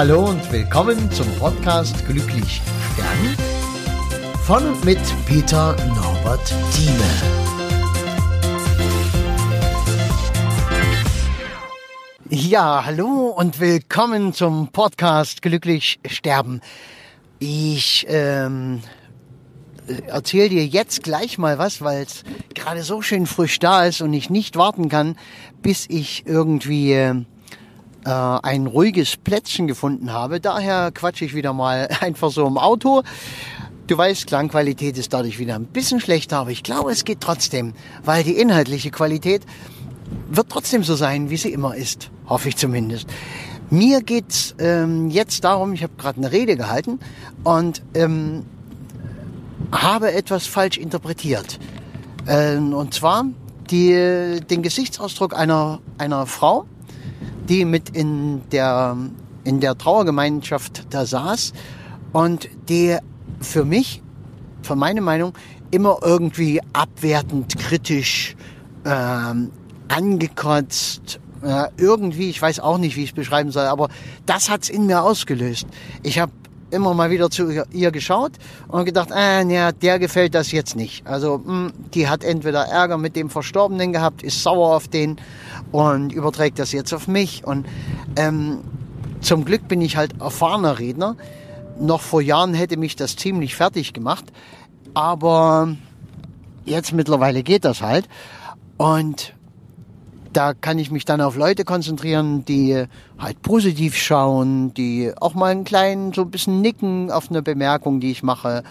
Hallo und willkommen zum Podcast Glücklich Sterben von und mit Peter Norbert Thieme. Ja, hallo und willkommen zum Podcast Glücklich Sterben. Ich ähm, erzähle dir jetzt gleich mal was, weil es gerade so schön frisch da ist und ich nicht warten kann, bis ich irgendwie äh, ein ruhiges Plätzchen gefunden habe. Daher quatsche ich wieder mal einfach so im Auto. Du weißt, Klangqualität ist dadurch wieder ein bisschen schlechter, aber ich glaube, es geht trotzdem, weil die inhaltliche Qualität wird trotzdem so sein, wie sie immer ist. Hoffe ich zumindest. Mir geht's ähm, jetzt darum, ich habe gerade eine Rede gehalten und ähm, habe etwas falsch interpretiert. Ähm, und zwar die, den Gesichtsausdruck einer, einer Frau, die mit in der, in der Trauergemeinschaft da saß und die für mich, für meine Meinung, immer irgendwie abwertend, kritisch, ähm, angekotzt, äh, irgendwie, ich weiß auch nicht, wie ich es beschreiben soll, aber das hat's in mir ausgelöst. Ich habe immer mal wieder zu ihr geschaut und gedacht, äh, ja, der gefällt das jetzt nicht. Also mh, hm, die hat entweder Ärger mit dem Verstorbenen gehabt, ist sauer auf den und überträgt das jetzt auf mich. Und ähm, zum Glück bin ich halt erfahrener Redner. Noch vor Jahren hätte mich das ziemlich fertig gemacht, aber jetzt mittlerweile geht das halt. Und da kann ich mich dann auf Leute konzentrieren, die halt positiv schauen, die auch mal einen kleinen, so ein bisschen nicken auf eine Bemerkung, die ich mache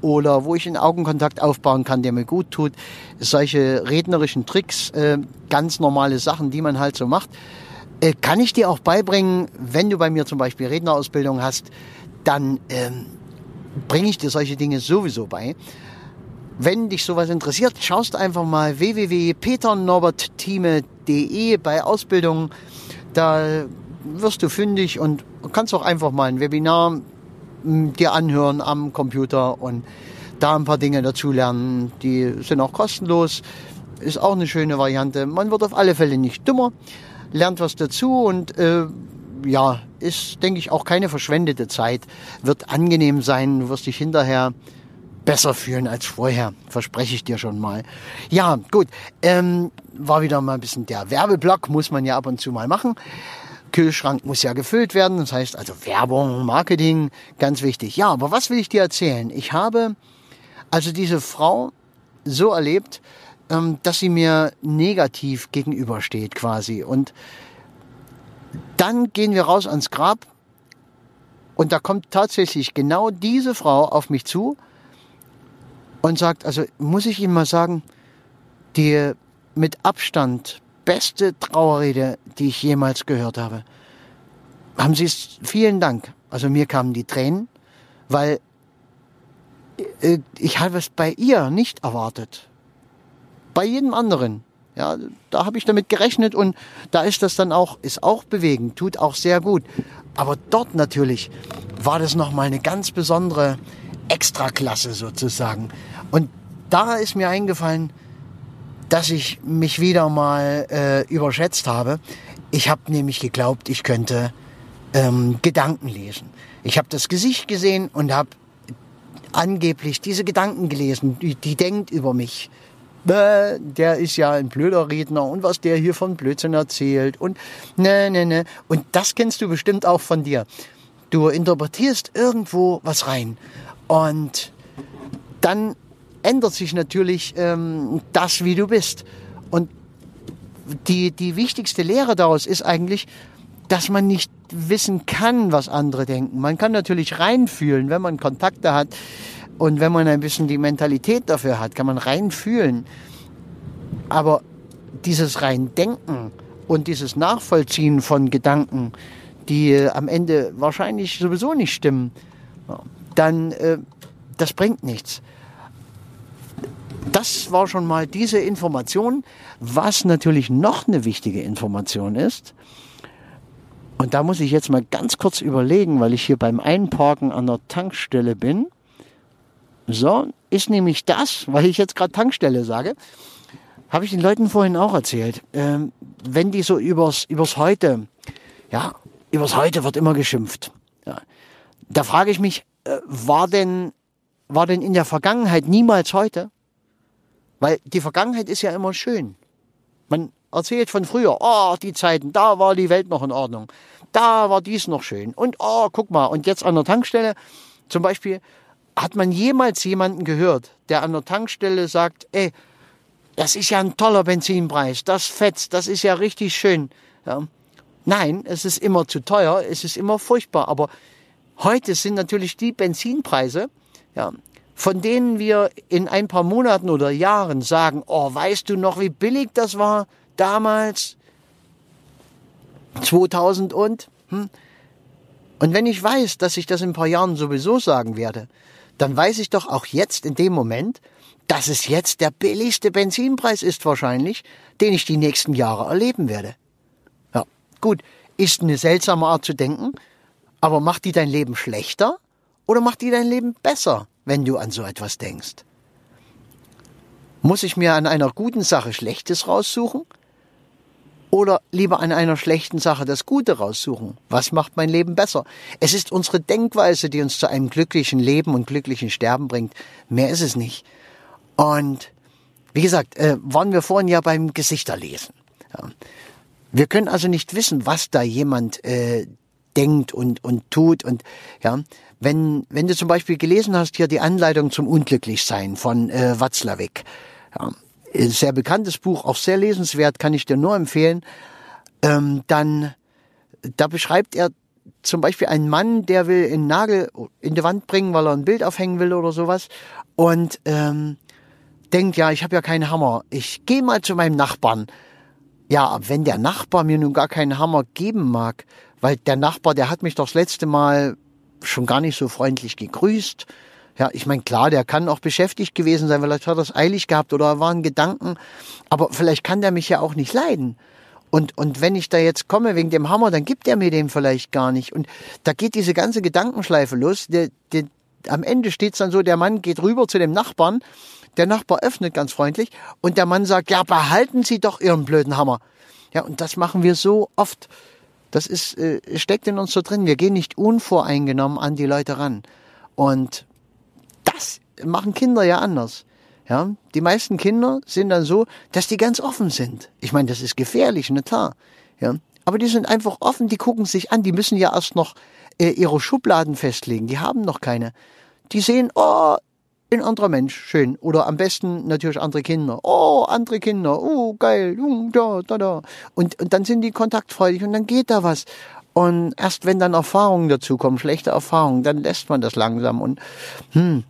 oder wo ich einen Augenkontakt aufbauen kann, der mir gut tut. Solche rednerischen Tricks, äh, ganz normale Sachen, die man halt so macht, äh, kann ich dir auch beibringen, wenn du bei mir zum Beispiel Rednerausbildung hast, dann ähm, bringe ich dir solche Dinge sowieso bei. Wenn dich sowas interessiert, schaust einfach mal www.peternorberttime.de bei Ausbildungen. Da wirst du fündig und kannst auch einfach mal ein Webinar hm, dir anhören am Computer und da ein paar Dinge dazulernen. Die sind auch kostenlos. Ist auch eine schöne Variante. Man wird auf alle Fälle nicht dümmer, lernt was dazu und äh, ja, ist, denke ich, auch keine verschwendete Zeit. Wird angenehm sein. Wirst dich hinterher besser fühlen als vorher, verspreche ich dir schon mal. Ja, gut, ähm, war wieder mal ein bisschen der Werbeblock, muss man ja ab und zu mal machen. Kühlschrank muss ja gefüllt werden, das heißt also Werbung, Marketing, ganz wichtig. Ja, aber was will ich dir erzählen? Ich habe also diese Frau so erlebt, ähm, dass sie mir negativ gegenübersteht quasi. Und dann gehen wir raus ans Grab und da kommt tatsächlich genau diese Frau auf mich zu und sagt, also muss ich Ihnen mal sagen, die mit Abstand beste Trauerrede, die ich jemals gehört habe. Haben Sie es? Vielen Dank. Also mir kamen die Tränen, weil äh, ich habe es bei ihr nicht erwartet. Bei jedem anderen. Ja, da habe ich damit gerechnet und da ist das dann auch, ist auch bewegend, tut auch sehr gut. Aber dort natürlich war das nochmal eine ganz besondere Extraklasse sozusagen. Und da ist mir eingefallen, dass ich mich wieder mal äh, überschätzt habe. Ich habe nämlich geglaubt, ich könnte ähm, Gedanken lesen. Ich habe das Gesicht gesehen und habe angeblich diese Gedanken gelesen. Die, die denkt über mich. Äh, der ist ja ein blöder Redner und was der hier von Blödsinn erzählt und ne, ne, ne. Und das kennst du bestimmt auch von dir. Du interpretierst irgendwo was rein und dann ändert sich natürlich ähm, das, wie du bist. Und die, die wichtigste Lehre daraus ist eigentlich, dass man nicht wissen kann, was andere denken. Man kann natürlich reinfühlen, wenn man Kontakte hat und wenn man ein bisschen die Mentalität dafür hat, kann man reinfühlen. Aber dieses Reindenken und dieses Nachvollziehen von Gedanken, die äh, am Ende wahrscheinlich sowieso nicht stimmen, dann äh, das bringt nichts. Das war schon mal diese Information. Was natürlich noch eine wichtige Information ist, und da muss ich jetzt mal ganz kurz überlegen, weil ich hier beim Einparken an der Tankstelle bin. So, ist nämlich das, weil ich jetzt gerade Tankstelle sage, habe ich den Leuten vorhin auch erzählt. Ähm, wenn die so übers, übers Heute, ja, übers Heute wird immer geschimpft. Ja. Da frage ich mich, war denn, war denn in der Vergangenheit niemals heute? Weil die Vergangenheit ist ja immer schön. Man erzählt von früher, oh, die Zeiten, da war die Welt noch in Ordnung. Da war dies noch schön. Und oh, guck mal, und jetzt an der Tankstelle zum Beispiel, hat man jemals jemanden gehört, der an der Tankstelle sagt, ey, das ist ja ein toller Benzinpreis, das fetzt, das ist ja richtig schön. Ja. Nein, es ist immer zu teuer, es ist immer furchtbar. Aber heute sind natürlich die Benzinpreise, ja, von denen wir in ein paar Monaten oder Jahren sagen, oh, weißt du noch, wie billig das war damals? 2000 und? Hm? Und wenn ich weiß, dass ich das in ein paar Jahren sowieso sagen werde, dann weiß ich doch auch jetzt in dem Moment, dass es jetzt der billigste Benzinpreis ist wahrscheinlich, den ich die nächsten Jahre erleben werde. Ja, gut, ist eine seltsame Art zu denken, aber macht die dein Leben schlechter oder macht die dein Leben besser, wenn du an so etwas denkst? Muss ich mir an einer guten Sache Schlechtes raussuchen? Oder lieber an einer schlechten Sache das Gute raussuchen? Was macht mein Leben besser? Es ist unsere Denkweise, die uns zu einem glücklichen Leben und glücklichen Sterben bringt. Mehr ist es nicht. Und wie gesagt, äh, waren wir vorhin ja beim Gesichterlesen. Ja. Wir können also nicht wissen, was da jemand äh, denkt und, und tut. Und ja, wenn, wenn du zum Beispiel gelesen hast, hier die Anleitung zum Unglücklichsein von äh, Watzlawick, ja, sehr bekanntes Buch, auch sehr lesenswert, kann ich dir nur empfehlen, ähm, dann, da beschreibt er zum Beispiel einen Mann, der will einen Nagel in die Wand bringen, weil er ein Bild aufhängen will oder sowas und ähm, denkt, ja, ich habe ja keinen Hammer, ich gehe mal zu meinem Nachbarn. Ja, wenn der Nachbar mir nun gar keinen Hammer geben mag, weil der Nachbar, der hat mich doch das letzte Mal schon gar nicht so freundlich gegrüßt. Ja, ich meine, klar, der kann auch beschäftigt gewesen sein, vielleicht hat er es eilig gehabt oder er waren Gedanken, aber vielleicht kann der mich ja auch nicht leiden. Und, und wenn ich da jetzt komme wegen dem Hammer, dann gibt er mir den vielleicht gar nicht. Und da geht diese ganze Gedankenschleife los. Der, der, am Ende steht's dann so, der Mann geht rüber zu dem Nachbarn, der Nachbar öffnet ganz freundlich und der Mann sagt, ja, behalten Sie doch Ihren blöden Hammer. Ja, und das machen wir so oft. Das ist, äh, steckt in uns so drin. Wir gehen nicht unvoreingenommen an die Leute ran. Und das machen Kinder ja anders. Ja, die meisten Kinder sind dann so, dass die ganz offen sind. Ich meine, das ist gefährlich, ne klar. Ja, aber die sind einfach offen, die gucken sich an, die müssen ja erst noch äh, ihre Schubladen festlegen, die haben noch keine. Die sehen, oh, ein anderer Mensch, schön. Oder am besten natürlich andere Kinder. Oh, andere Kinder, oh, geil, da, da, da. Und, und dann sind die kontaktfreudig und dann geht da was. Und erst wenn dann Erfahrungen dazukommen, schlechte Erfahrungen, dann lässt man das langsam und, hm.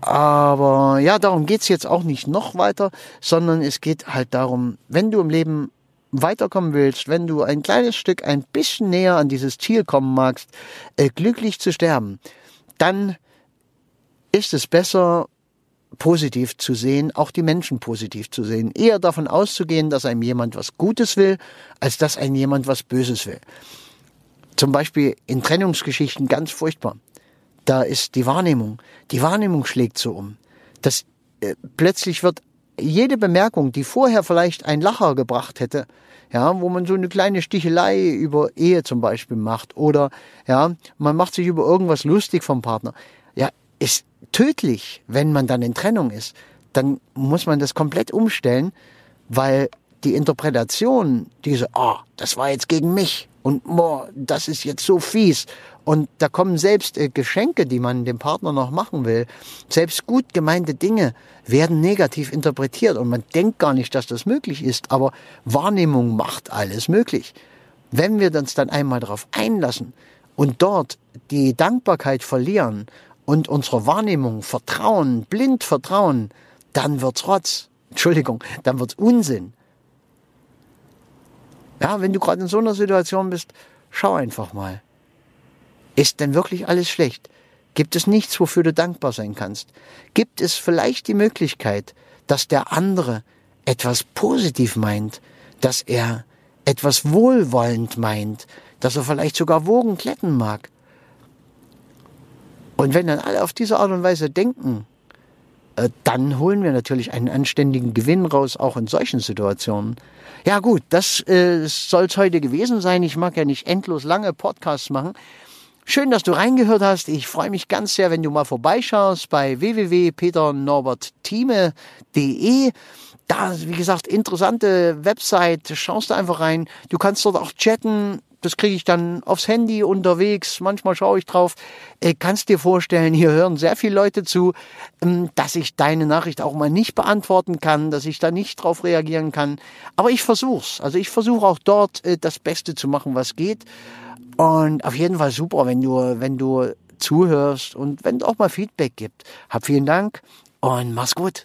Aber ja, darum geht's jetzt auch nicht noch weiter, sondern es geht halt darum, wenn du im Leben weiterkommen willst, wenn du ein kleines Stück ein bisschen näher an dieses Ziel kommen magst, äh, glücklich zu sterben, dann ist es besser, positiv zu sehen, auch die Menschen positiv zu sehen. Eher davon auszugehen, dass einem jemand was Gutes will, als dass einem jemand was Böses will. Zum Beispiel in Trennungsgeschichten ganz furchtbar. Da ist die Wahrnehmung. Die Wahrnehmung schlägt so um. Das äh, plötzlich wird jede Bemerkung, die vorher vielleicht ein Lacher gebracht hätte, ja, wo man so eine kleine Stichelei über Ehe zum Beispiel macht oder ja, man macht sich über irgendwas lustig vom Partner, ist tödlich, wenn man dann in Trennung ist. Dann muss man das komplett umstellen, weil die Interpretation, diese, oh, das war jetzt gegen mich und oh, das ist jetzt so fies. Und da kommen selbst äh, Geschenke, die man dem Partner noch machen will, selbst gut gemeinte Dinge werden negativ interpretiert und man denkt gar nicht, dass das möglich ist, aber Wahrnehmung macht alles möglich. Wenn wir uns dann einmal darauf einlassen und dort die Dankbarkeit verlieren und unserer Wahrnehmung vertrauen, blind vertrauen, dann wird's Rotz. Entschuldigung, dann wird's Unsinn. Ja, wenn du gerade in so einer Situation bist, schau einfach mal. Ist denn wirklich alles schlecht? Gibt es nichts, wofür du dankbar sein kannst? Gibt es vielleicht die Möglichkeit, dass der andere etwas positiv meint, dass er etwas wohlwollend meint, dass er vielleicht sogar Wogen kletten mag? Und wenn dann alle auf diese Art und Weise denken, äh, dann holen wir natürlich einen anständigen Gewinn raus, auch in solchen Situationen. Ja gut, das äh, soll es heute gewesen sein. Ich mag ja nicht endlos lange Podcasts machen. Schön, dass du reingehört hast. Ich freue mich ganz sehr, wenn du mal vorbeischaust bei www.peternorbertthieme.de. Da, wie gesagt, interessante Website. Schaust du einfach rein. Du kannst dort auch chatten. Das kriege ich dann aufs Handy unterwegs. Manchmal schaue ich drauf. Äh, kannst dir vorstellen, hier hören sehr viele Leute zu, ähm, dass ich deine Nachricht auch mal nicht beantworten kann, dass ich da nicht drauf reagieren kann. Aber ich versuch's. Also ich versuche auch dort äh, das Beste zu machen, was geht. Und auf jeden Fall super, wenn du, wenn du zuhörst und wenn du auch mal Feedback gibt. Hab vielen Dank und mach's gut.